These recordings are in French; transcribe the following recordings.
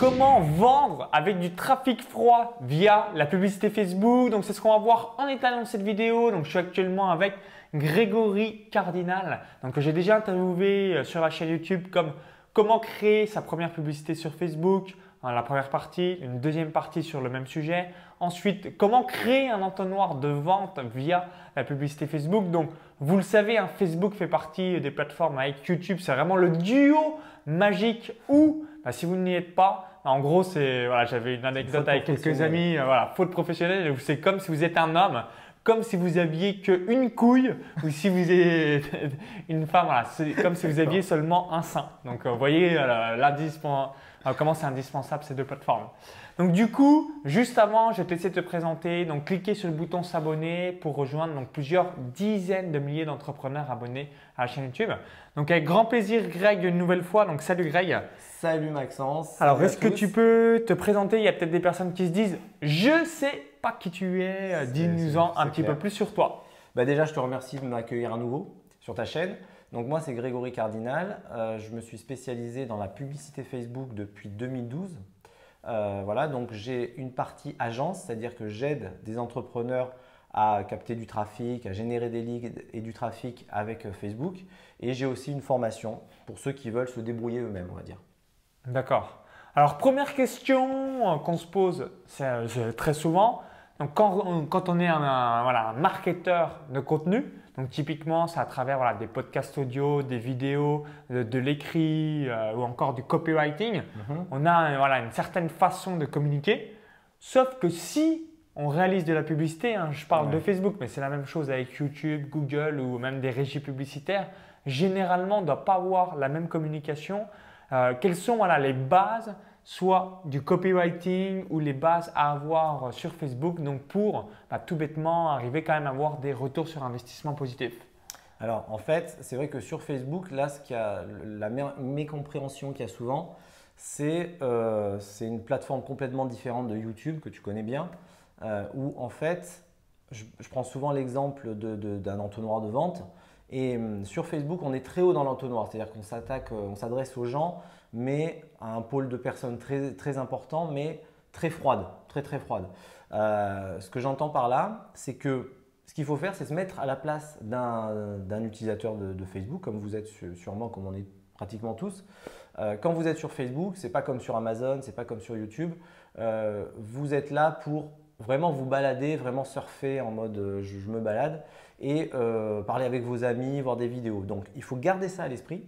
comment vendre avec du trafic froid via la publicité Facebook. Donc c'est ce qu'on va voir en état dans cette vidéo. Donc je suis actuellement avec Grégory Cardinal, donc que j'ai déjà interviewé euh, sur la chaîne YouTube comme comment créer sa première publicité sur Facebook, hein, la première partie, une deuxième partie sur le même sujet. Ensuite, comment créer un entonnoir de vente via la publicité Facebook. Donc, vous le savez, hein, Facebook fait partie des plateformes avec YouTube. C'est vraiment le duo magique où, bah, si vous n'y êtes pas, en gros, c'est voilà, j'avais une anecdote avec quelques amis, euh, voilà, faute professionnelle. C'est comme si vous êtes un homme comme si vous aviez qu'une couille ou si vous êtes une femme, voilà, c'est comme si vous aviez seulement un sein. Donc, euh, vous voyez euh, comment c'est indispensable ces deux plateformes. Donc, du coup, juste avant, je vais essayer de te présenter. Donc, cliquez sur le bouton s'abonner pour rejoindre donc, plusieurs dizaines de milliers d'entrepreneurs abonnés à la chaîne YouTube. Donc, avec grand plaisir, Greg, une nouvelle fois. Donc, salut Greg. Salut Maxence. Alors, est-ce que tu peux te présenter? Il y a peut-être des personnes qui se disent Je sais pas qui tu es, dis-nous-en un petit peu plus sur toi. Bah déjà, je te remercie de m'accueillir à nouveau sur ta chaîne. Donc moi, c'est Grégory Cardinal. Euh, je me suis spécialisé dans la publicité Facebook depuis 2012. Euh, voilà, donc j'ai une partie agence, c'est-à-dire que j'aide des entrepreneurs à capter du trafic, à générer des leads et du trafic avec Facebook. Et j'ai aussi une formation pour ceux qui veulent se débrouiller eux-mêmes, on va dire. D'accord. Alors, première question qu'on se pose très souvent, quand, on est un, voilà, marketeur de contenu, donc typiquement c'est à travers voilà, des podcasts audio, des vidéos, de, l'écrit euh, ou encore du copywriting, mhm. on a voilà, une certaine façon de communiquer. Sauf que si on réalise de la publicité, hein, je parle de Facebook, mais c'est la même chose avec YouTube, Google ou même des régies publicitaires, généralement on ne doit pas avoir la même communication. Euh, quelles sont voilà, les bases soit du copywriting ou les bases à avoir sur Facebook, donc pour bah, tout bêtement arriver quand même à avoir des retours sur investissement positifs Alors en fait, c'est vrai que sur Facebook, là, ce qui a, la mécompréhension qu'il y a souvent, c'est euh, une plateforme complètement différente de YouTube que tu connais bien, euh, où en fait, je, prends souvent l'exemple d'un entonnoir de vente. Et hum, sur Facebook, on est très haut dans l'entonnoir, c'est-à-dire qu'on s'attaque, euh, on s'adresse aux gens mais un pôle de personnes très, très important, mais très froide, très très froide. Euh, ce que j'entends par là, c'est que ce qu'il faut faire, c'est se mettre à la place d'un utilisateur de, Facebook, comme vous êtes sûrement, comme on est pratiquement tous. Euh, quand vous êtes sur Facebook, c'est pas comme sur Amazon, c'est pas comme sur YouTube. Euh, vous êtes là pour vraiment vous balader, vraiment surfer en mode je me balade et parler avec vos amis, voir des vidéos. Donc il faut garder ça à l'esprit.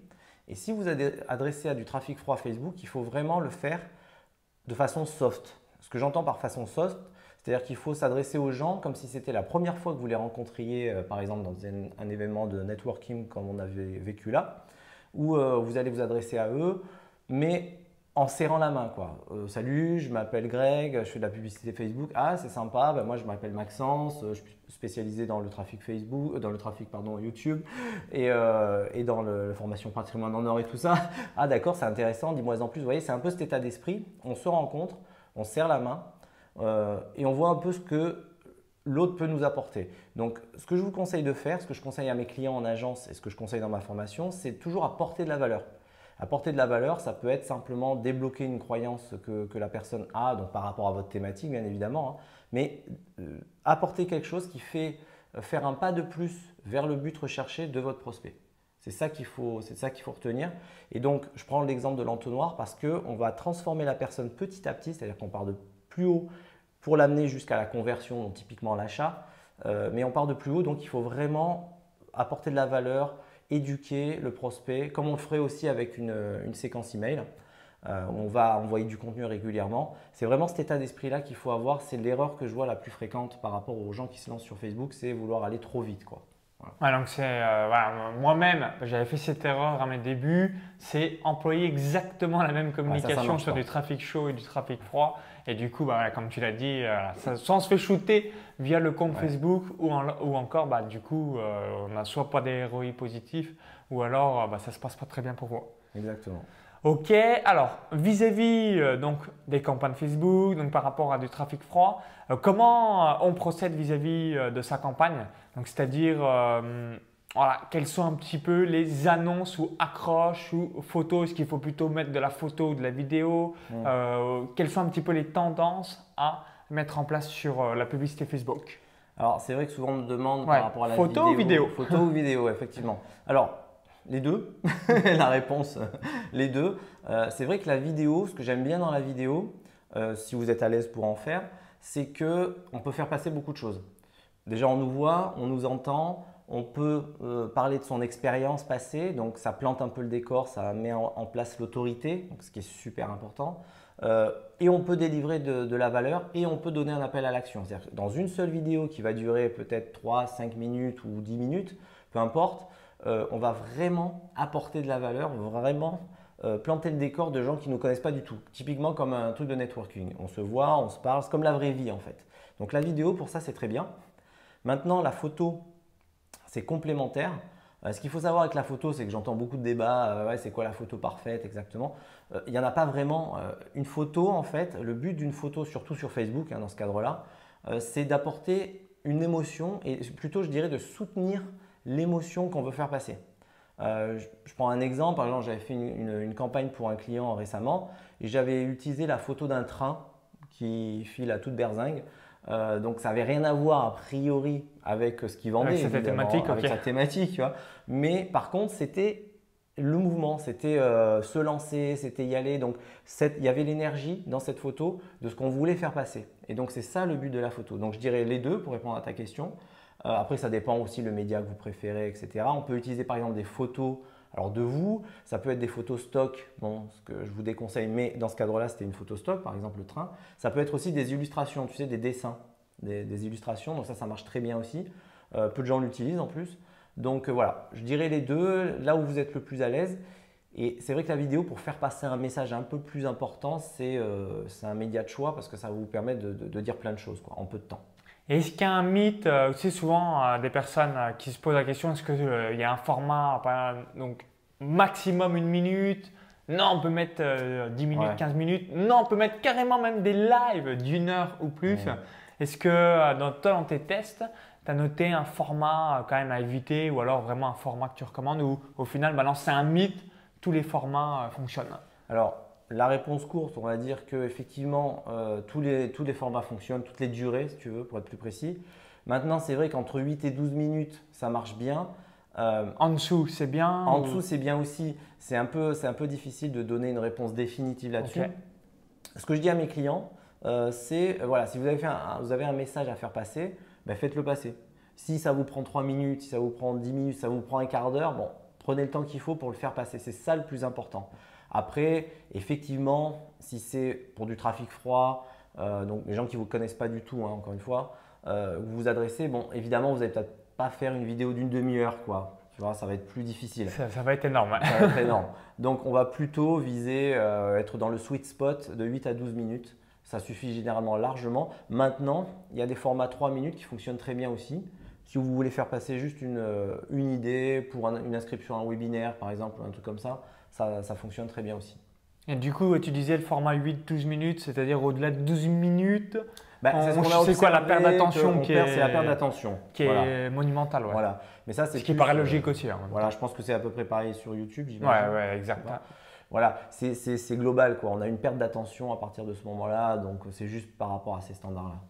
Et si vous adressez à du trafic froid Facebook, il faut vraiment le faire de façon soft. Ce que j'entends par façon soft, c'est-à-dire qu'il faut s'adresser aux gens comme si c'était la première fois que vous les rencontriez, euh, par exemple dans un, événement de networking comme on avait vécu là, où euh, vous allez vous adresser à eux, mais en serrant la main. Quoi. Euh, salut, je m'appelle Greg, je fais de la publicité Facebook. Ah, c'est sympa, ben, moi je m'appelle Maxence, euh, je suis spécialisé dans le trafic Facebook, euh, dans le trafic pardon, YouTube et, et dans la formation patrimoine en or et tout ça. Ah d'accord, c'est intéressant, dis-moi en plus. Vous voyez, c'est un peu cet état d'esprit. On se rencontre, on serre la main et on voit un peu ce que l'autre peut nous apporter. Donc, ce que je vous conseille de faire, ce que je conseille à mes clients en agence et ce que je conseille dans ma formation, c'est toujours apporter de la valeur. Apporter de la valeur, ça peut être simplement débloquer une croyance que, la personne a, donc par rapport à votre thématique bien évidemment, hein. mais euh, apporter quelque chose qui fait euh, faire un pas de plus vers le but recherché de votre prospect. C'est ça qu'il faut, retenir. Et donc, je prends l'exemple de l'entonnoir parce qu'on va transformer la personne petit à petit, c'est-à-dire qu'on part de plus haut pour l'amener jusqu'à la conversion, donc typiquement l'achat, euh, mais on part de plus haut, donc il faut vraiment apporter de la valeur, éduquer le prospect, comme on le ferait aussi avec une, séquence email. Euh, on va envoyer du contenu régulièrement. C'est vraiment cet état d'esprit-là qu'il faut avoir. C'est l'erreur que je vois la plus fréquente par rapport aux gens qui se lancent sur Facebook, c'est vouloir aller trop vite. Quoi. Donc c'est euh, moi-même, j'avais fait cette erreur à mes débuts, c'est employer exactement la même communication sur du trafic chaud et du trafic froid. Et du coup, bah, comme tu l'as dit, euh, ça, soit on se fait shooter via le compte Facebook ou, ou, encore, bah, du coup, euh, on n'a soit pas des ROI positifs ou alors bah, ça ne se passe pas très bien pour vous. Exactement. Ok, alors vis-à-vis donc des campagnes Facebook, donc par rapport à du trafic froid, comment on procède vis-à-vis de sa campagne? Donc c'est-à-dire voilà, quelles sont un petit peu les annonces ou accroches ou photos? Est-ce qu'il faut plutôt mettre de la photo ou de la vidéo? Mm. Euh, Quelles sont un petit peu les tendances à mettre en place sur euh, la publicité Facebook? Alors, c'est vrai que souvent on me demande Ouais. par rapport à la Photo ou vidéo? Photo ou vidéo, effectivement. Alors, les deux. la réponse, les deux. Euh, c'est vrai que la vidéo, ce que j'aime bien dans la vidéo, euh, si vous êtes à l'aise pour en faire, c'est que on peut faire passer beaucoup de choses. Déjà, on nous voit, on nous entend, on peut euh, parler de son expérience passée, donc ça plante un peu le décor, ça met en, place l'autorité, ce qui est super important. Euh, et on peut délivrer de, de la valeur et on peut donner un appel à l'action. C'est-à-dire dans une seule vidéo qui va durer peut-être 3, 5 minutes ou 10 minutes, peu importe, euh, on va vraiment apporter de la valeur, vraiment euh, planter le décor de gens qui ne nous connaissent pas du tout. Typiquement comme un truc de networking. On se voit, on se parle, c'est comme la vraie vie en fait. Donc la vidéo, pour ça, c'est très bien. Maintenant, la photo, c'est complémentaire. Euh, ce qu'il faut savoir avec la photo, c'est que j'entends beaucoup de débats. c'est quoi la photo parfaite exactement Il n'y en a pas vraiment. Une photo, en fait, le but d'une photo, surtout sur Facebook, hein, dans ce cadre-là, c'est d'apporter une émotion et plutôt, je dirais, de soutenir l'émotion qu'on veut faire passer. Euh, je, je prends un exemple. Par exemple, j'avais fait une, une- une campagne pour un client récemment et j'avais utilisé la photo d'un train qui file à toute berzingue. Euh, donc ça n'avait rien à voir a priori avec ce qu'il vendait, Avec thématique, sa thématique, tu vois. Mais par contre, c'était le mouvement, c'était euh, se lancer, c'était y aller. Donc cette- il y avait l'énergie dans cette photo de ce qu'on voulait faire passer. Et donc c'est ça le but de la photo. Donc je dirais les deux pour répondre à ta question. Euh, après, ça dépend aussi le média que vous préférez, etc. On peut utiliser par exemple des photos. Alors de vous, ça peut être des photos stock, bon, ce que je vous déconseille, mais dans ce cadre-là, c'était une photo stock, par exemple le train. Ça peut être aussi des illustrations, tu sais, des dessins, des, illustrations. Donc ça, ça marche très bien aussi. Euh, peu de gens l'utilisent en plus. Donc euh, voilà, je dirais les deux, là où vous êtes le plus à l'aise. Et c'est vrai que la vidéo, pour faire passer un message un peu plus important, c'est un média de choix parce que ça vous permettre de, de- de dire plein de choses quoi, en peu de temps. Et Est-ce qu'il y a un mythe euh, souvent, euh, des personnes euh, qui se posent la question est-ce qu'il y a un format, donc maximum une minute? Non, on peut mettre euh, 10 minutes, Ouais. 15 minutes. Non, on peut mettre carrément même des lives d'une heure ou plus. Ouais. Est-ce que euh, dans, toi, dans tes tests, tu as noté un format euh, quand même à éviter ou alors vraiment un format que tu recommandes ou au final, bah non, c'est un mythe, tous les formats euh, fonctionnent? Alors, la réponse courte, on va dire que effectivement euh, tous, les, tous les formats fonctionnent, toutes les durées, si tu veux, pour être plus précis. Maintenant, c'est vrai qu'entre 8 et 12 minutes, ça marche bien. Euh, En dessous, c'est bien en ou- dessous, c'est bien aussi. C'est un, peu, un peu difficile de donner une réponse définitive là-dessus. Ce que je dis à mes clients, euh, c'est voilà, si vous avez, fait un, vous avez un message à faire passer, ben, faites-le passer. Si ça vous prend 3 minutes, si ça vous prend 10 minutes, si ça vous prend un quart d'heure, bon, prenez le temps qu'il faut pour le faire passer. C'est ça le plus important. Après, effectivement, si c'est pour du trafic froid, euh, donc les gens qui ne vous connaissent pas du tout, hein, encore une fois, euh, vous vous adressez, bon, évidemment, vous n'allez peut-être pas faire une vidéo d'une demi-heure, quoi. Tu vois, ça va être plus difficile. ça, ça va être énorme. ouais. Ça va être énorme. Donc, on va plutôt viser euh, être dans le sweet spot de 8 à 12 minutes. Ça suffit généralement largement. Maintenant, il y a des formats 3 minutes qui fonctionnent très bien aussi. Si vous voulez faire passer juste une, euh, une idée pour un- une inscription à un webinaire, par exemple, ou un truc comme ça, ça, ça fonctionne très bien aussi. Et du coup, tu disais le format 8-12 minutes, c'est-à-dire au-delà de 12 minutes, Bah, c'est ce quoi, la perte d'attention qui est- la perte d'attention. qui Voilà. est monumentale. Ouais. Voilà. Mais ça, c'est Ce qui paraît euh, logique aussi. hein, Voilà, je pense que c'est à peu près pareil sur YouTube. Ouais, ouais, exact. Voilà. C'est- global. Quoi. On a une perte d'attention à partir de ce moment-là, donc c'est juste par rapport à ces standards-là.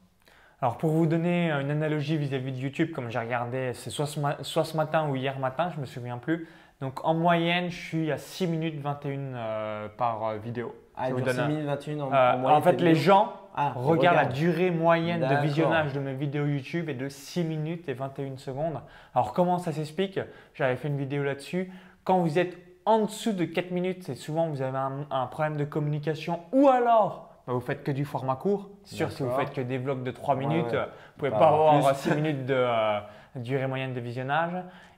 Alors, pour vous donner une analogie vis-à-vis de YouTube, comme j'ai regardé, c'est soit, soit ce matin ou hier matin, je me souviens plus. Donc, en moyenne, je suis à 6 minutes 21 euh, par euh, vidéo. Ah, Ça vous donne 6 un- minutes 21 en, Euh, en moyenne. en fait, les gens Ah, regardent la durée moyenne de visionnage de mes vidéos YouTube est de 6 minutes et 21 secondes. Alors comment ça s'explique? J'avais fait une vidéo là-dessus. Quand vous êtes en dessous de 4 minutes, c'est souvent vous avez un, un problème de communication ou alors bah, vous faites que du format court. Sûr, si vous faites que des vlogs de 3 Ouais, minutes, ouais. euh, vous pouvez Pas pas avoir avoir plus. 6 minutes de euh, durée moyenne de visionnage.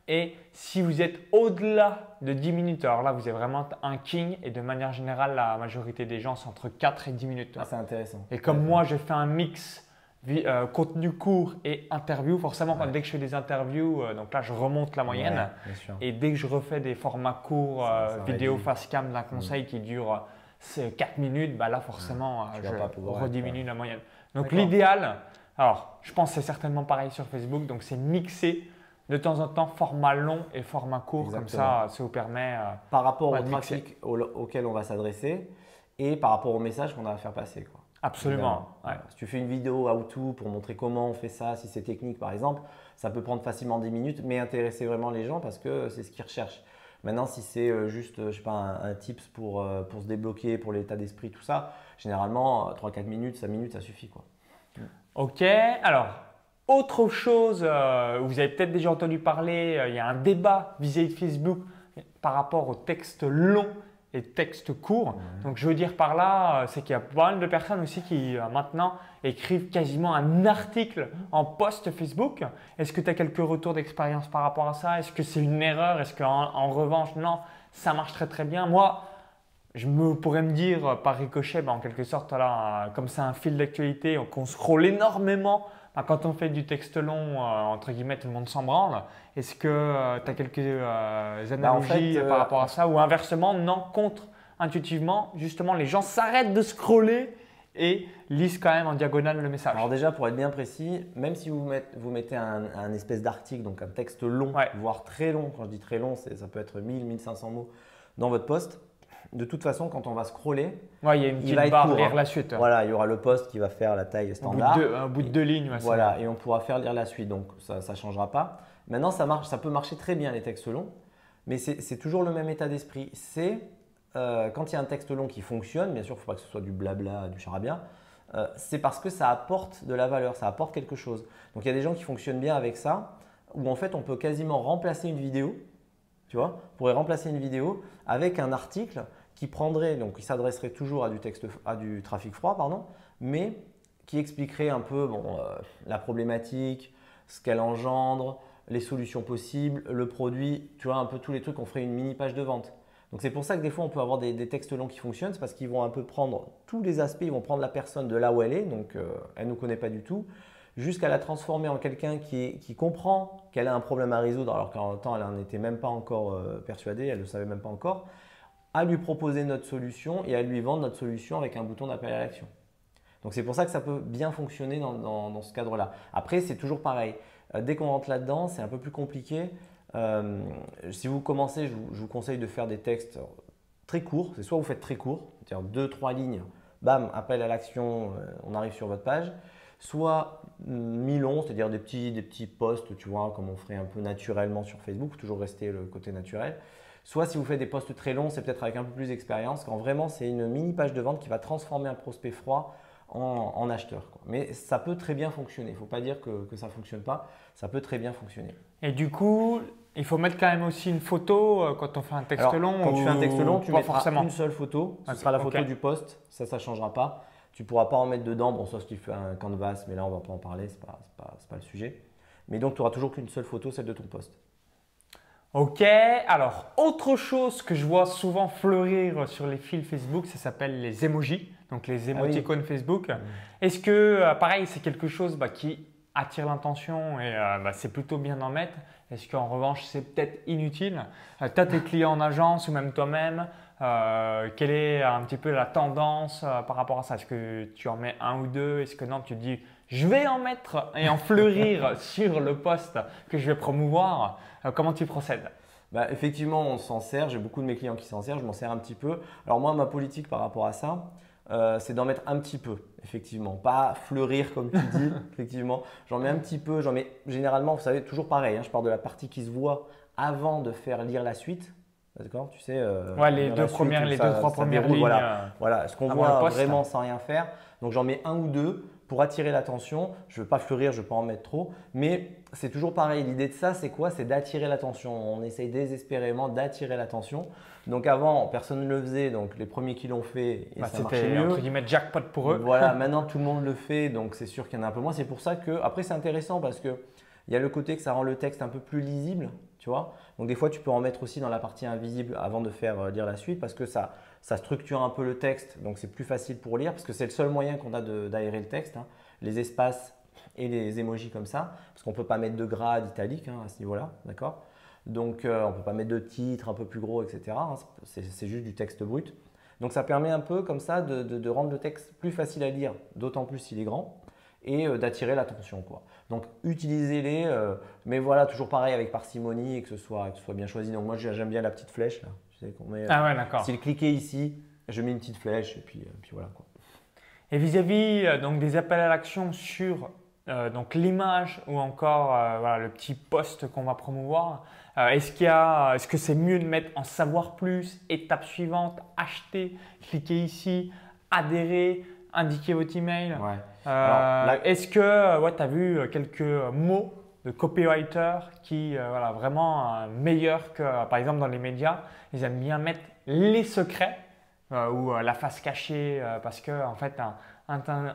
Et si vous êtes au-delà de 10 minutes, alors là vous êtes vraiment un king et de manière générale la majorité des gens c'est entre 4 et 10 minutes. Ah, c'est intéressant. Et comme moi, je fais un mix euh, contenu court et interview, forcément, Ouais. dès que je fais des interviews, euh, donc là, je remonte la moyenne. Ouais. Et dès que je refais des formats courts, euh, vidéo face cam d'un conseil qui dure 4 minutes, bah là, forcément, euh, vas je rediminue être, la moyenne. Donc l'idéal, alors, je pense que c'est certainement pareil sur Facebook, donc c'est mixer de temps en temps format long et format court, comme ça, ça vous permet. Euh, par rapport au trafic auquel on va s'adresser et par rapport au message qu'on a à faire passer. Quoi. Absolument. Si tu fais une vidéo how-to pour montrer comment on fait ça, si c'est technique par exemple, ça peut prendre facilement 10 minutes, mais intéresser vraiment les gens parce que c'est ce qu'ils recherchent. Maintenant, si c'est euh, juste, je sais pas, un, tips pour, euh, pour se débloquer, pour l'état d'esprit, tout ça, généralement, 3-4 minutes, 5 minutes, ça suffit. Quoi. Ok, alors autre chose, euh, vous avez peut-être déjà entendu parler, euh, il y a un débat vis-à-vis de Facebook par rapport aux textes longs et textes courts. Donc je veux dire par là, euh, c'est qu'il y a pas mal de personnes aussi qui maintenant écrivent quasiment un article en post Facebook. Est-ce que tu as quelques retours d'expérience par rapport à ça? Est-ce que c'est une erreur? Est-ce qu'en en revanche, non, ça marche très très bien? Moi, je me pourrais me dire par ricochet, ben, en quelque sorte, là, comme c'est un fil d'actualité, qu'on scrolle énormément quand on fait du texte long, euh, entre guillemets, tout le monde s'en branle. Est-ce que euh, tu as quelques euh, bah, analogies par rapport à ça? Ou inversement, non, contre-intuitivement, justement, les gens s'arrêtent de scroller et lisent quand même en diagonale le message. Alors déjà, pour être bien précis, même si vous mettez, vous mettez un, espèce d'article, donc un texte long, voire très long, quand je dis très long, ça peut être 1000, 1500 mots dans votre poste, de toute façon, quand on va scroller, il y a une petite barre lire la suite. Voilà, il y aura le poste qui va faire la taille standard. un bout de deux lignes. voilà, et on pourra faire lire la suite, donc ça ne changera pas. Maintenant, ça, marche, ça peut marcher très bien les textes longs, mais c'est toujours le même état d'esprit. C'est euh, quand il y a un texte long qui fonctionne, bien sûr, il ne faut pas que ce soit du blabla, du charabia, euh, c'est parce que ça apporte de la valeur, ça apporte quelque chose. Donc il y a des gens qui fonctionnent bien avec ça, où en fait on peut quasiment remplacer une vidéo, tu vois, on pourrait remplacer une vidéo avec un article qui prendrait, donc qui s'adresserait toujours à du, texte, à du trafic froid, pardon, mais qui expliquerait un peu bon, euh, la problématique, ce qu'elle engendre, les solutions possibles, le produit, tu vois, un peu tous les trucs, on ferait une mini page de vente. Donc c'est pour ça que des fois on peut avoir des, textes longs qui fonctionnent, c'est parce qu'ils vont un peu prendre tous les aspects, ils vont prendre la personne de là où elle est, donc euh, elle ne nous connaît pas du tout, jusqu'à la transformer en quelqu'un qui, qui, comprend qu'elle a un problème à résoudre, alors qu'en temps elle n'en était même pas encore euh, persuadée, elle ne le savait même pas encore à lui proposer notre solution et à lui vendre notre solution avec un bouton d'appel à l'action. Donc c'est pour ça que ça peut bien fonctionner dans, ce cadre-là. Après, c'est toujours pareil. Euh, dès qu'on rentre là-dedans, c'est un peu plus compliqué. Euh, si vous commencez, je vous, conseille de faire des textes très courts. C'est soit vous faites très court, c'est-à-dire deux, trois lignes, bam, appel à l'action, euh, on arrive sur votre page. Soit mi-long, c'est-à-dire des petits, des petits posts, tu vois, comme on ferait un peu naturellement sur Facebook, toujours rester le côté naturel. Soit si vous faites des posts très longs, c'est peut-être avec un peu plus d'expérience, quand vraiment c'est une mini page de vente qui va transformer un prospect froid en, acheteur. Mais ça peut très bien fonctionner. Il ne faut pas dire que, ça ne fonctionne pas. Ça peut très bien fonctionner. Et du coup, il faut mettre quand même aussi une photo euh, quand on fait un texte long. Quand tu fais un texte long, tu mettras forcément. une seule photo. Ce sera la photo du poste. Ça, ça ne changera pas. Tu ne pourras pas en mettre dedans, bon, sauf si tu fais un canvas, mais là, on ne va pas en parler, ce n'est pas, pas, pas, le sujet. Mais donc, tu auras toujours qu'une seule photo, celle de ton poste. Ok, alors autre chose que je vois souvent fleurir sur les fils Facebook, ça s'appelle les emojis, donc les ah émoticônes Facebook. Mm. Est-ce que, euh, pareil, c'est quelque chose bah, qui attire l'intention et euh, bah, c'est plutôt bien d'en mettre? Est-ce qu'en revanche, c'est peut-être inutile? Euh, Tu as tes clients en agence ou même toi-même Quelle est un petit peu la tendance par rapport à ça? Est-ce que tu en mets un ou deux? Est-ce que non, tu te dis je vais en mettre et en fleurir sur le poste que je vais promouvoir. Euh, comment tu procèdes? Bah, effectivement, on s'en sert. J'ai beaucoup de mes clients qui s'en servent. Je m'en sers un petit peu. Alors moi, ma politique par rapport à ça, euh, c'est d'en mettre un petit peu, effectivement. Pas fleurir comme tu dis, effectivement. J'en mets un petit peu. J'en mets généralement, vous savez, toujours pareil. Hein, je pars de la partie qui se voit avant de faire lire la suite. D'accord? Tu sais. Euh, ouais, les deux premières, les deux trois premières lignes. Voilà, voilà, ce qu'on voit vraiment sans rien faire. Donc j'en mets un ou deux pour attirer l'attention. Je ne veux pas fleurir, je ne veux pas en mettre trop, mais c'est toujours pareil. L'idée de ça, c'est quoi? C'est d'attirer l'attention. On essaye désespérément d'attirer l'attention. Donc avant, personne ne le faisait, donc les premiers qui l'ont fait, et bah, ça marchait mieux. entre guillemets jackpot pour eux. Voilà, maintenant tout le monde le fait, donc c'est sûr qu'il y en a un peu moins. C'est pour ça que, après c'est intéressant parce que il y a le côté que ça rend le texte un peu plus lisible, tu vois. Donc des fois, tu peux en mettre aussi dans la partie invisible avant de faire euh, lire la suite parce que ça, ça structure un peu le texte, donc c'est plus facile pour lire parce que c'est le seul moyen qu'on a d'aérer le texte, hein. les espaces et les émojis comme ça, parce qu'on ne peut pas mettre de gras d'italique hein, à ce niveau-là, d'accord? Donc euh, on ne peut pas mettre de titre un peu plus gros, etc. Hein. c'est juste du texte brut. Donc ça permet un peu comme ça de, rendre le texte plus facile à lire, d'autant plus s'il est grand. et d'attirer l'attention. quoi. Donc utilisez-les, mais voilà, toujours pareil avec parcimonie et que ce soit, que ce soit bien choisi. Donc moi j'aime bien la petite flèche là. Tu sais, ah ouais, d'accord. S'il cliquait ici, je mets une petite flèche et puis, puis voilà. Quoi. Et vis-à-vis donc des appels à l'action sur euh, donc l'image ou encore euh, le petit post qu'on va promouvoir. Euh, est-ce qu'il est-ce que c'est mieux de mettre en savoir plus, étape suivante, acheter, cliquer ici, adhérer, indiquer votre email? Est-ce que ouais, tu as vu quelques mots de copywriter qui voilà, vraiment meilleurs que par exemple dans les médias, ils aiment bien mettre les secrets ou la face cachée parce que en fait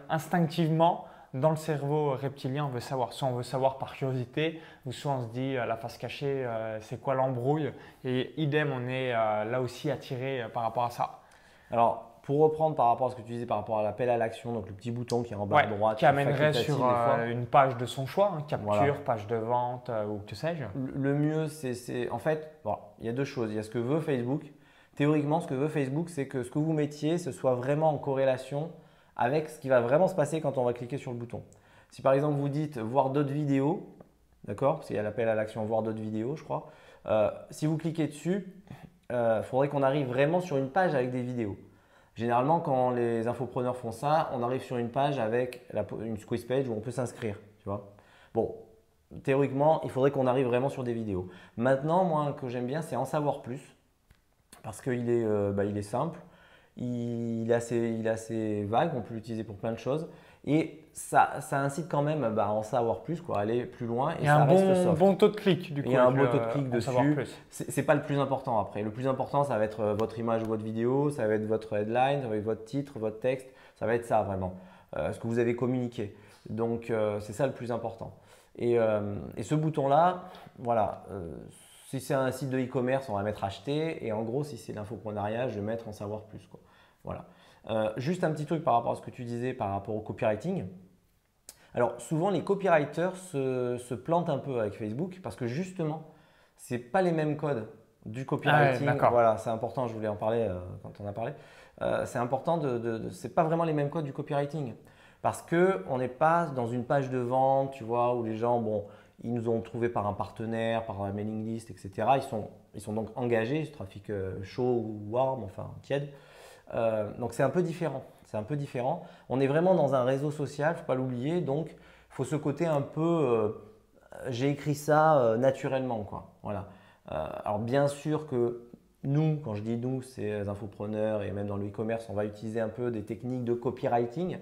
instinctivement dans le cerveau reptilien, on veut savoir. Soit on veut savoir par curiosité, ou soit on se dit euh, la face cachée, euh, c'est quoi l'embrouille Et idem, on est euh, là aussi attiré par rapport à ça. Alors, pour reprendre par rapport à ce que tu disais par rapport à l'appel à l'action, donc le petit bouton qui est en bas à droite, qui amènerait sur une page de son choix, hein, capture, page de vente ou que sais-je. Le mieux, c'est en fait, il y a deux choses. Il y a ce que veut Facebook. Théoriquement, ce que veut Facebook, c'est que ce que vous mettiez, ce soit vraiment en corrélation avec ce qui va vraiment se passer quand on va cliquer sur le bouton. Si par exemple vous dites voir d'autres vidéos, d'accord Parce qu'il y a l'appel à l'action voir d'autres vidéos, je crois. Euh, si vous cliquez dessus, il euh, faudrait qu'on arrive vraiment sur une page avec des vidéos. Généralement, quand les infopreneurs font ça, on arrive sur une page avec une squeeze page où on peut s'inscrire. Tu Bon, théoriquement, il faudrait qu'on arrive vraiment sur des vidéos. Maintenant, moi, que j'aime bien, c'est en savoir plus parce qu'il est, euh, bah, est simple il est assez, il est assez vague, on peut l'utiliser pour plein de choses. Et ça, ça incite quand même bah, à en savoir plus, quoi, aller plus loin. Et, ça un bon, bon, taux de clic, du coup. Il y a un bon taux de clic dessus. C'est pas le plus important après. Le plus important, ça va être euh, votre image ou votre vidéo, ça va être votre headline, ça va être votre titre, votre texte. Ça va être ça vraiment, euh, ce que vous avez communiqué. Donc, euh, c'est ça le plus important. Et, et ce bouton-là, voilà, si c'est un site de e-commerce, on va mettre acheter. Et en gros, si c'est l'infoprenariat, je vais mettre en savoir plus. Quoi. Voilà. Euh, juste un petit truc par rapport à ce que tu disais par rapport au copywriting. Alors souvent les copywriters se, plantent un peu avec Facebook parce que justement, ce n'est pas les mêmes codes du copywriting. Ah voilà, c'est important, je voulais en parler euh, quand on a parlé. Euh, c'est important de, de, c'est pas vraiment les mêmes codes du copywriting parce que on n'est pas dans une page de vente, tu vois, où les gens, bon, ils nous ont trouvé par un partenaire, par un mailing list, etc. Ils sont, ils sont donc engagés, ce trafic chaud ou warm, enfin tiède. Euh, donc c'est un peu différent. C'est un peu différent. On est vraiment dans un réseau social, faut pas l'oublier. Donc il faut ce côté un peu, euh, j'ai écrit ça euh, naturellement, quoi. Voilà. alors bien sûr que nous, quand je dis nous, c'est les infopreneurs et même dans le e-commerce, on va utiliser un peu des techniques de copywriting,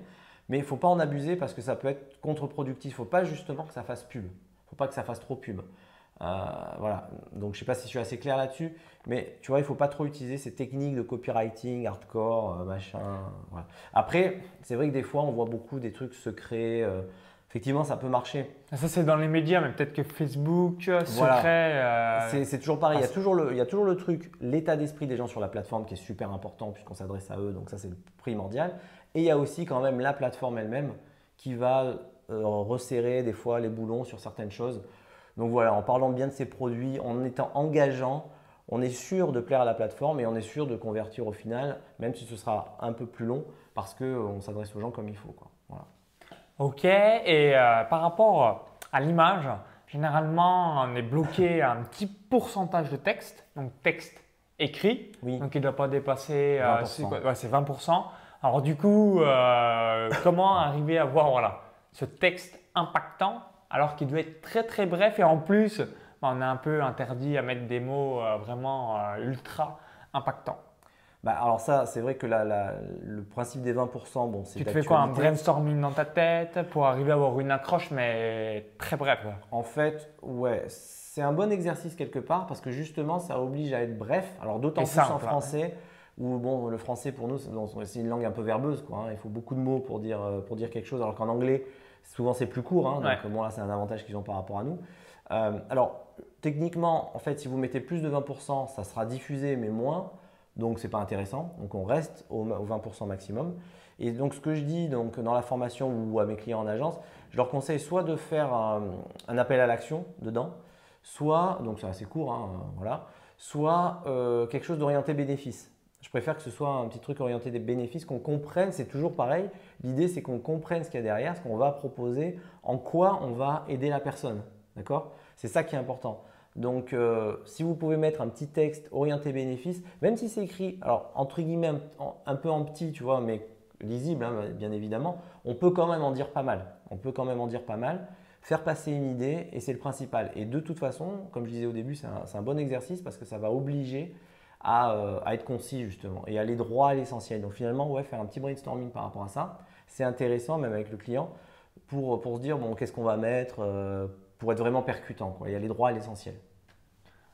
mais il faut pas en abuser parce que ça peut être contre-productif. Faut pas justement que ça fasse pub. Il faut pas que ça fasse trop pub. Euh, voilà, donc je ne sais pas si je suis assez clair là-dessus, mais tu vois, il ne faut pas trop utiliser ces techniques de copywriting, hardcore, euh, machin. Après, c'est vrai que des fois, on voit beaucoup des trucs secrets. Euh, effectivement, ça peut marcher. Ça, c'est dans les médias, mais peut-être que Facebook, secret. C'est toujours pareil. Il y, a toujours le, il y a toujours le truc, l'état d'esprit des gens sur la plateforme qui est super important puisqu'on s'adresse à eux, donc ça, c'est le primordial. Et il y a aussi quand même la plateforme elle-même qui va resserrer des fois les boulons sur certaines choses. Donc voilà, en parlant bien de ces produits, en étant engageant, on est sûr de plaire à la plateforme et on est sûr de convertir au final, même si ce sera un peu plus long, parce qu'on s'adresse aux gens comme il faut. Voilà. Ok, et euh, par rapport à l'image, généralement on est bloqué à un petit pourcentage de texte, donc texte écrit, donc il ne doit pas dépasser 20%. Euh, c'est 20%. Alors du coup, euh, comment arriver à voir voilà, ce texte impactant alors qu'il doit être très très bref et en plus, bah, on est un peu interdit à mettre des mots euh, vraiment euh, ultra impactants. Bah, alors ça, c'est vrai que le principe des 20%, bon, c'est Tu te fais quoi Un brainstorming dans ta tête pour arriver à avoir une accroche, mais très bref. En fait, ouais, c'est un bon exercice quelque part parce que justement, ça oblige à être bref. Alors d'autant plus en français, où bon, le français pour nous, c'est une langue un peu verbeuse. Quoi, hein. Il faut beaucoup de mots pour dire, euh, pour dire quelque chose, alors qu'en anglais, Souvent, c'est plus court, hein, donc moi, c'est un avantage qu'ils ont par rapport à nous. Euh, alors, techniquement, en fait, si vous mettez plus de 20%, ça sera diffusé, mais moins. Donc, ce n'est pas intéressant. Donc, on reste au, 20% maximum. Et donc, ce que je dis donc, dans la formation ou à mes clients en agence, je leur conseille soit de faire un, appel à l'action dedans, soit, donc c'est assez court, hein, voilà, soit euh, quelque chose d'orienté bénéfice. Je préfère que ce soit un petit truc orienté des bénéfices, qu'on comprenne, c'est toujours pareil. L'idée, c'est qu'on comprenne ce qu'il y a derrière, ce qu'on va proposer, en quoi on va aider la personne. D'accord? C'est ça qui est important. Donc, euh, si vous pouvez mettre un petit texte orienté bénéfices, même si c'est écrit, alors entre guillemets, un, peu en petit, tu vois, mais lisible, hein, bien évidemment, on peut quand même en dire pas mal. On peut quand même en dire pas mal, faire passer une idée, et c'est le principal. Et de toute façon, comme je disais au début, c'est un, bon exercice parce que ça va obliger euh, à, être concis justement et aller droit à l'essentiel. Donc finalement, ouais, faire un petit brainstorming par rapport à ça, c'est intéressant même avec le client pour, pour se dire bon, qu'est-ce qu'on va mettre euh, pour être vraiment percutant quoi, et aller droit à l'essentiel.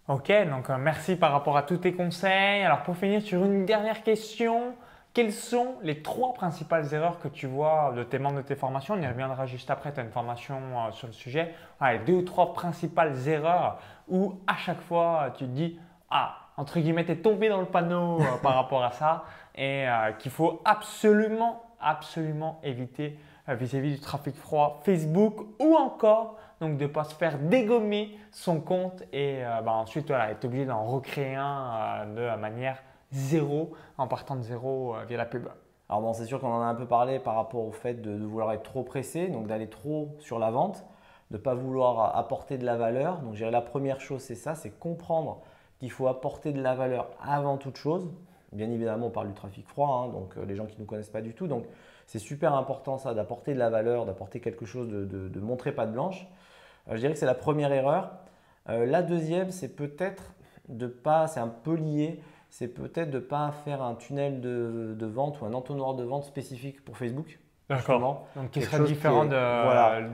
Ok, donc euh, merci par rapport à tous tes conseils. Alors pour finir sur une dernière question, quelles sont les trois principales erreurs que tu vois de tes membres de tes formations? On y reviendra juste après, tu as une formation sur le sujet. Deux ou trois principales erreurs où à chaque fois tu te dis Ah, entre guillemets, es tombé dans le panneau euh, par rapport à ça et euh, qu'il faut absolument, absolument éviter euh, vis-à-vis du trafic froid Facebook ou encore donc de ne pas se faire dégommer son compte et bah, ensuite voilà, être obligé d'en recréer un de manière zéro en partant de zéro via la pub. Alors bon, c'est sûr qu'on en a un peu parlé par rapport au fait de, de vouloir être trop pressé, donc d'aller trop sur la vente, de ne pas vouloir apporter de la valeur. Donc la première chose, c'est ça, c'est comprendre il faut apporter de la valeur avant toute chose. Bien évidemment, on parle du trafic froid, hein, donc euh, les gens qui ne nous connaissent pas du tout. Donc, c'est super important ça, d'apporter de la valeur, d'apporter quelque chose, de, montrer pas de blanche. Euh, je dirais que c'est la première erreur. Euh, la deuxième, c'est peut-être de pas, c'est un peu lié, c'est peut-être de ne pas faire un tunnel de, vente ou un entonnoir de vente spécifique pour Facebook. D'accord. Donc, qui serait différent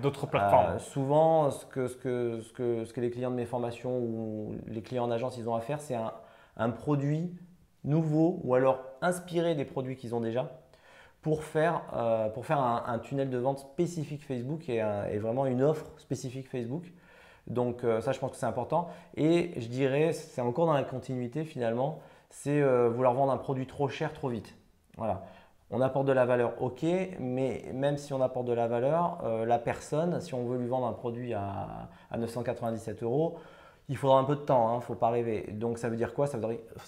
d'autres plateformes. Euh, souvent, ce que, ce, que, ce, que, ce que les clients de mes formations ou les clients en agence, ils ont à faire, c'est un, un, produit nouveau ou alors inspiré des produits qu'ils ont déjà pour faire, euh, pour faire un, tunnel de vente spécifique Facebook et, et vraiment une offre spécifique Facebook. Donc euh, ça, je pense que c'est important. Et je dirais, c'est encore dans la continuité finalement, c'est vouloir vendre un produit trop cher trop vite. Voilà on apporte de la valeur, ok, mais même si on apporte de la valeur, euh, la personne, si on veut lui vendre un produit à, 997 euros, il faudra un peu de temps, il hein, ne faut pas rêver. Donc ça veut dire quoi? Ça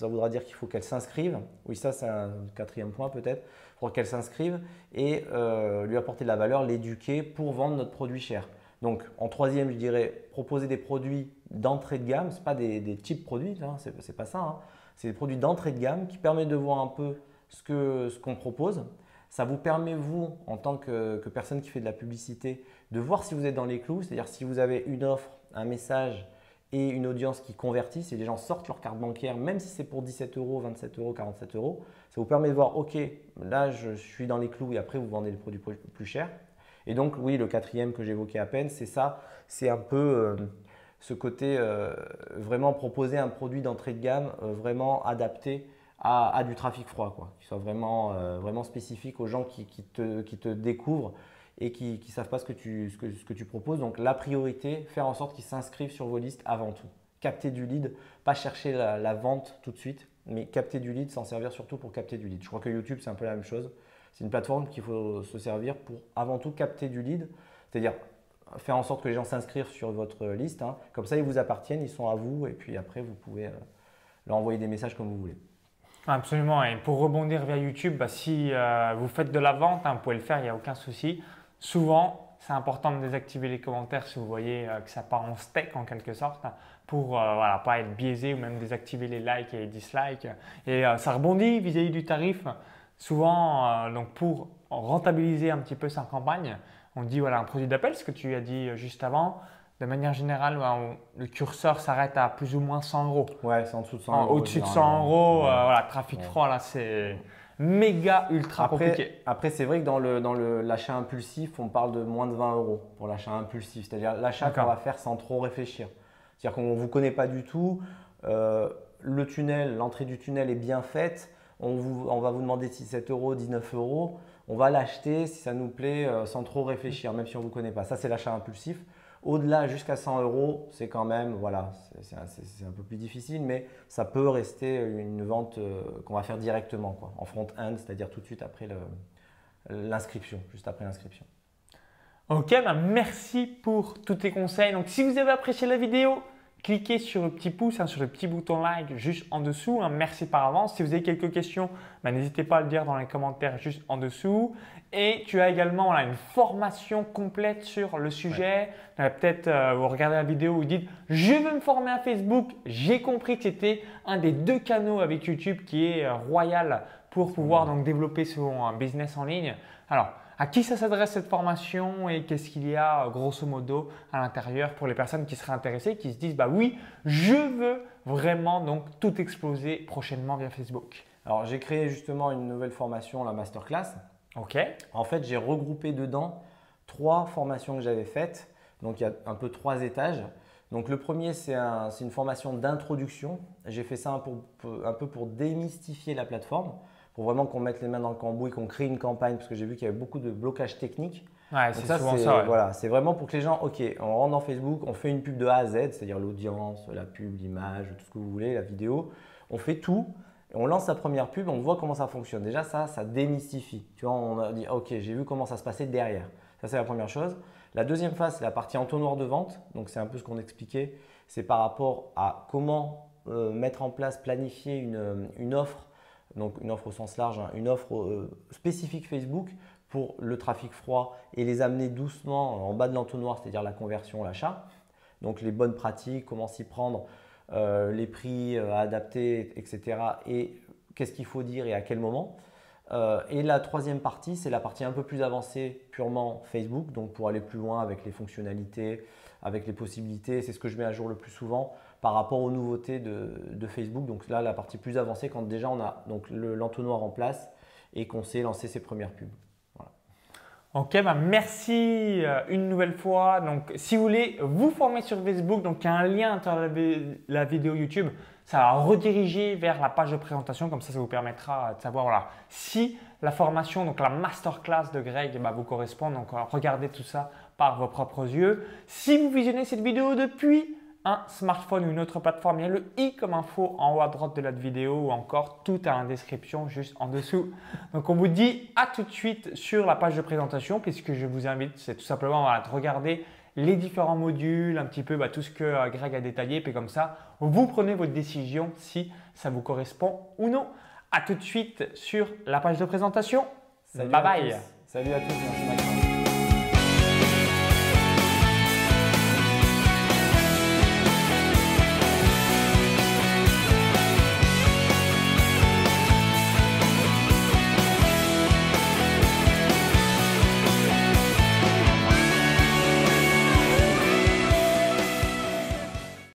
voudra, dire qu'il faut qu'elle s'inscrive. Oui, ça c'est un quatrième point peut-être. Il faudra qu'elle s'inscrive et euh, lui apporter de la valeur, l'éduquer pour vendre notre produit cher. Donc en troisième, je dirais proposer des produits d'entrée de gamme. Ce pas des, des types produits, hein, ce n'est pas ça. Hein. C'est des produits d'entrée de gamme qui permettent de voir un peu ce qu'on ce qu'on propose. Ça vous permet, vous, en tant que, personne qui fait de la publicité, de voir si vous êtes dans les clous, c'est-à-dire si vous avez une offre, un message et une audience qui convertit, si les gens sortent leur carte bancaire, même si c'est pour 17 euros, 27 euros, 47 euros, ça vous permet de voir, OK, là, je suis dans les clous et après, vous vendez le produit plus cher. Et donc, oui, le quatrième que j'évoquais à peine, c'est ça, c'est un peu euh, ce côté euh, vraiment proposer un produit d'entrée de gamme euh, vraiment adapté à, du trafic froid, quoi, qui soit vraiment, euh, vraiment spécifique aux gens qui, te, qui te, découvrent et qui ne savent pas ce que, tu, ce, proposes. Donc la priorité, faire en sorte qu'ils s'inscrivent sur vos listes avant tout. Capter du lead, pas chercher la, vente tout de suite, mais capter du lead, s'en servir surtout pour capter du lead. Je crois que YouTube, c'est un peu la même chose. C'est une plateforme qu'il faut se servir pour avant tout capter du lead, c'est-à-dire faire en sorte que les gens s'inscrivent sur votre liste. Hein. Comme ça, ils vous appartiennent, ils sont à vous, et puis après, vous pouvez euh, leur envoyer des messages comme vous voulez. Absolument. Et pour rebondir via YouTube, bah, si euh, vous faites de la vente, hein, vous pouvez le faire, il n'y a aucun souci. Souvent, c'est important de désactiver les commentaires si vous voyez euh, que ça part en steak en quelque sorte pour ne euh, pas être biaisé ou même désactiver les likes et les dislikes. Et ça rebondit vis-à-vis du tarif. Souvent, donc pour rentabiliser un petit peu sa campagne, on dit voilà un produit d'appel, ce que tu as dit juste avant de manière générale, le curseur s'arrête à plus ou moins 100 euros. Ouais, c'est en dessous de 100 euros. Au-dessus de 100 euros, euh, voilà, trafic froid, là, c'est méga ultra compliqué. Après, c'est vrai que dans l'achat le, dans impulsif, on parle de moins de 20 euros pour l'achat impulsif, c'est-à-dire l'achat qu'on va faire sans trop réfléchir. C'est-à-dire qu'on ne vous connaît pas du tout, euh, le tunnel, l'entrée du tunnel est bien faite, on, vous, on, va vous demander 17 euros, 19 euros, on va l'acheter si ça nous plaît euh, sans trop réfléchir, même si on ne vous connaît pas. Ça, c'est l'achat impulsif. Au-delà, jusqu'à 100 euros, c'est quand même, voilà, c'est un, peu plus difficile, mais ça peut rester une vente euh, qu'on va faire directement, en front-end, c'est-à-dire tout de suite après l'inscription, juste après l'inscription. Ok, bah, merci pour tous tes conseils. Donc, si vous avez apprécié la vidéo, cliquez sur le petit pouce, hein, sur le petit bouton like juste en dessous. Hein. merci par avance. Si vous avez quelques questions, bah, n'hésitez pas à le dire dans les commentaires juste en dessous. Et tu as également une formation complète sur le sujet. Peut-être euh, vous regardez la vidéo, vous dites je veux me former à Facebook. J'ai compris que c'était un des deux canaux avec YouTube qui est euh, royal pour pouvoir donc développer son euh, business en ligne. Alors, à qui ça s'adresse cette formation et qu'est-ce qu'il y a grosso modo à l'intérieur pour les personnes qui seraient intéressées, qui se disent bah oui, je veux vraiment donc tout exploser prochainement via Facebook. Alors j'ai créé justement une nouvelle formation, la masterclass. Ok. En fait, j'ai regroupé dedans trois formations que j'avais faites. Donc il y a un peu trois étages. Donc le premier, c'est une formation d'introduction. J'ai fait ça un peu pour démystifier la plateforme pour vraiment qu'on mette les mains dans le cambouis, qu'on crée une campagne, parce que j'ai vu qu'il y avait beaucoup de blocages techniques. Ouais, c'est souvent ça. Voilà, c'est vraiment pour que les gens, ok, on rentre dans Facebook, on fait une pub de A à Z, c'est-à-dire l'audience, la pub, l'image, tout ce que vous voulez, la vidéo. On fait tout, et on lance sa première pub, on voit comment ça fonctionne. Déjà, ça, ça démystifie. Tu vois, on a dit, ok, j'ai vu comment ça se passait derrière. Ça, c'est la première chose. La deuxième phase, c'est la partie entonnoir de vente. Donc, c'est un peu ce qu'on expliquait. C'est par rapport à comment euh, mettre en place, planifier une, une offre donc une offre au sens large, hein, une offre euh, spécifique Facebook pour le trafic froid et les amener doucement en bas de l'entonnoir, c'est-à-dire la conversion, l'achat. Donc les bonnes pratiques, comment s'y prendre, euh, les prix à euh, adapter, etc. Et qu'est-ce qu'il faut dire et à quel moment. et la troisième partie, c'est la partie un peu plus avancée, purement Facebook, donc pour aller plus loin avec les fonctionnalités, avec les possibilités. C'est ce que je mets à jour le plus souvent par rapport aux nouveautés de, Facebook. Donc là, la partie plus avancée, quand déjà on a donc l'entonnoir en place et qu'on sait lancer ses premières pubs. Ok, bah merci euh, une nouvelle fois. Donc, si vous voulez vous former sur Facebook, donc il y a un lien entre la, vidéo YouTube, ça va rediriger vers la page de présentation. Comme ça, ça vous permettra de savoir voilà, si la formation, donc la masterclass de Greg, bah, vous correspond. Donc, regardez tout ça par vos propres yeux. Si vous visionnez cette vidéo depuis un smartphone ou une autre plateforme, il y a le i comme info en haut à droite de la vidéo ou encore tout est en description juste en dessous. Donc on vous dit à tout de suite sur la page de présentation puisque je vous invite, c'est tout simplement à regarder les différents modules, un petit peu bah, tout ce que euh, Greg a détaillé, puis comme ça, vous prenez votre décision si ça vous correspond ou non. À tout de suite sur la page de présentation. bye bye. Salut à tous, merci